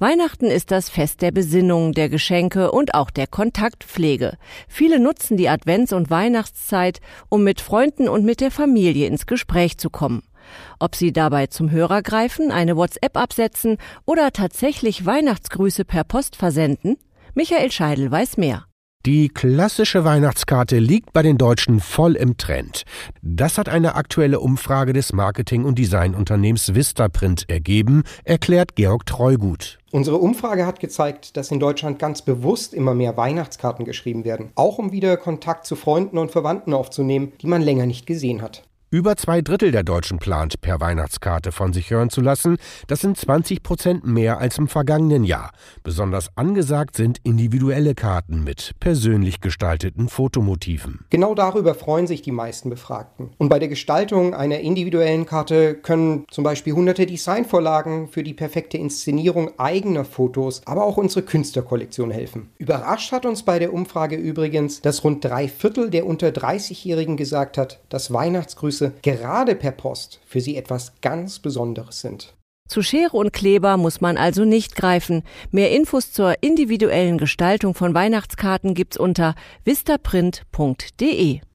Weihnachten ist das Fest der Besinnung, der Geschenke und auch der Kontaktpflege. Viele nutzen die Advents- und Weihnachtszeit, um mit Freunden und mit der Familie ins Gespräch zu kommen. Ob sie dabei zum Hörer greifen, eine WhatsApp absetzen oder tatsächlich Weihnachtsgrüße per Post versenden? Michael Scheidel weiß mehr. Die klassische Weihnachtskarte liegt bei den Deutschen voll im Trend. Das hat eine aktuelle Umfrage des Marketing- und Designunternehmens Vistaprint ergeben, erklärt Georg Treugut. Unsere Umfrage hat gezeigt, dass in Deutschland ganz bewusst immer mehr Weihnachtskarten geschrieben werden, auch um wieder Kontakt zu Freunden und Verwandten aufzunehmen, die man länger nicht gesehen hat. Über zwei Drittel der Deutschen plant, per Weihnachtskarte von sich hören zu lassen. Das sind 20 Prozent mehr als im vergangenen Jahr. Besonders angesagt sind individuelle Karten mit persönlich gestalteten Fotomotiven. Genau darüber freuen sich die meisten Befragten. Und bei der Gestaltung einer individuellen Karte können zum Beispiel hunderte Designvorlagen für die perfekte Inszenierung eigener Fotos, aber auch unsere Künstlerkollektion helfen. Überrascht hat uns bei der Umfrage übrigens, dass rund drei Viertel der unter 30-Jährigen gesagt hat, dass Weihnachtsgrüße Grüße gerade per Post für sie etwas ganz Besonderes sind. Zu Schere und Kleber muss man also nicht greifen. Mehr Infos zur individuellen Gestaltung von Weihnachtskarten gibt's unter vistaprint.de.